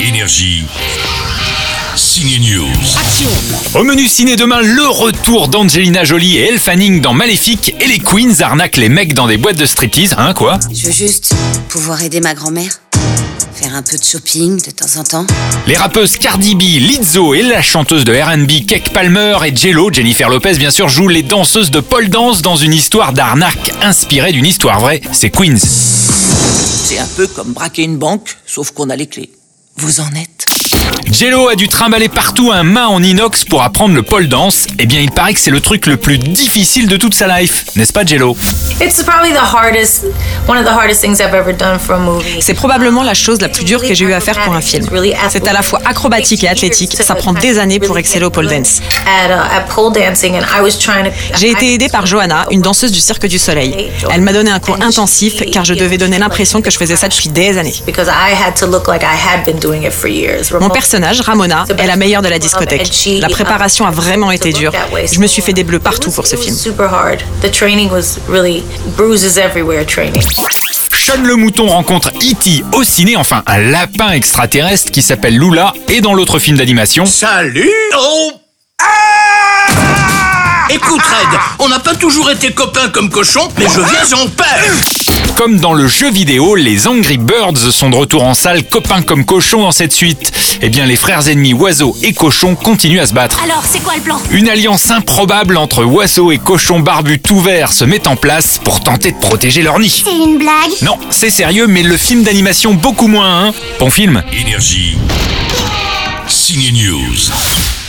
Énergie. Signe News. Au menu ciné demain, le retour d'Angelina Jolie et Elle Fanning dans Maléfique et les Queens arnaquent les mecs dans des boîtes de striptease, hein quoi Je veux juste pouvoir aider ma grand-mère. Faire un peu de shopping de temps en temps. Les rappeuses Cardi B, Lizzo et la chanteuse de R&B Kek Palmer et Jello, Jennifer Lopez bien sûr, jouent les danseuses de pole dance dans une histoire d'arnaque inspirée d'une histoire vraie, c'est Queens. C'est un peu comme braquer une banque, sauf qu'on a les clés. Vous en êtes Jello a dû trimballer partout un mât en inox pour apprendre le pole dance. Eh bien, il paraît que c'est le truc le plus difficile de toute sa life, n'est-ce pas Jello? It's probably the hardest, one of the hardest things I've ever done for a movie. C'est probablement la chose la plus dure que j'ai eu à faire pour un film. C'est à la fois acrobatique et athlétique, ça prend des années pour exceller au pole dance. Uh. J'ai été aidée par Johanna, une danseuse du Cirque du Soleil. Elle m'a donné un cours intensif car je devais donner l'impression que je faisais ça depuis des années. Because I personnage, Ramona, est la meilleure de la discothèque. La préparation a vraiment été dure. Je me suis fait des bleus partout pour ce film. Super hard. The training was really bruises everywhere training. Sean le mouton rencontre E.T. au ciné, enfin un lapin extraterrestre qui s'appelle Lula, et dans l'autre film d'animation, Salut Oh On n'a pas toujours été copains comme cochons, mais je viens en paix comme dans le jeu vidéo, les Angry Birds sont de retour en salle, copains comme cochons dans cette suite. Eh bien, les frères ennemis oiseaux et cochons continuent à se battre. Alors, c'est quoi le plan? Une alliance improbable entre oiseaux et cochons barbus tout verts se met en place pour tenter de protéger leur nid. C'est une blague? Non, c'est sérieux, mais le film d'animation beaucoup moins, hein Bon film Énergie. Signe News.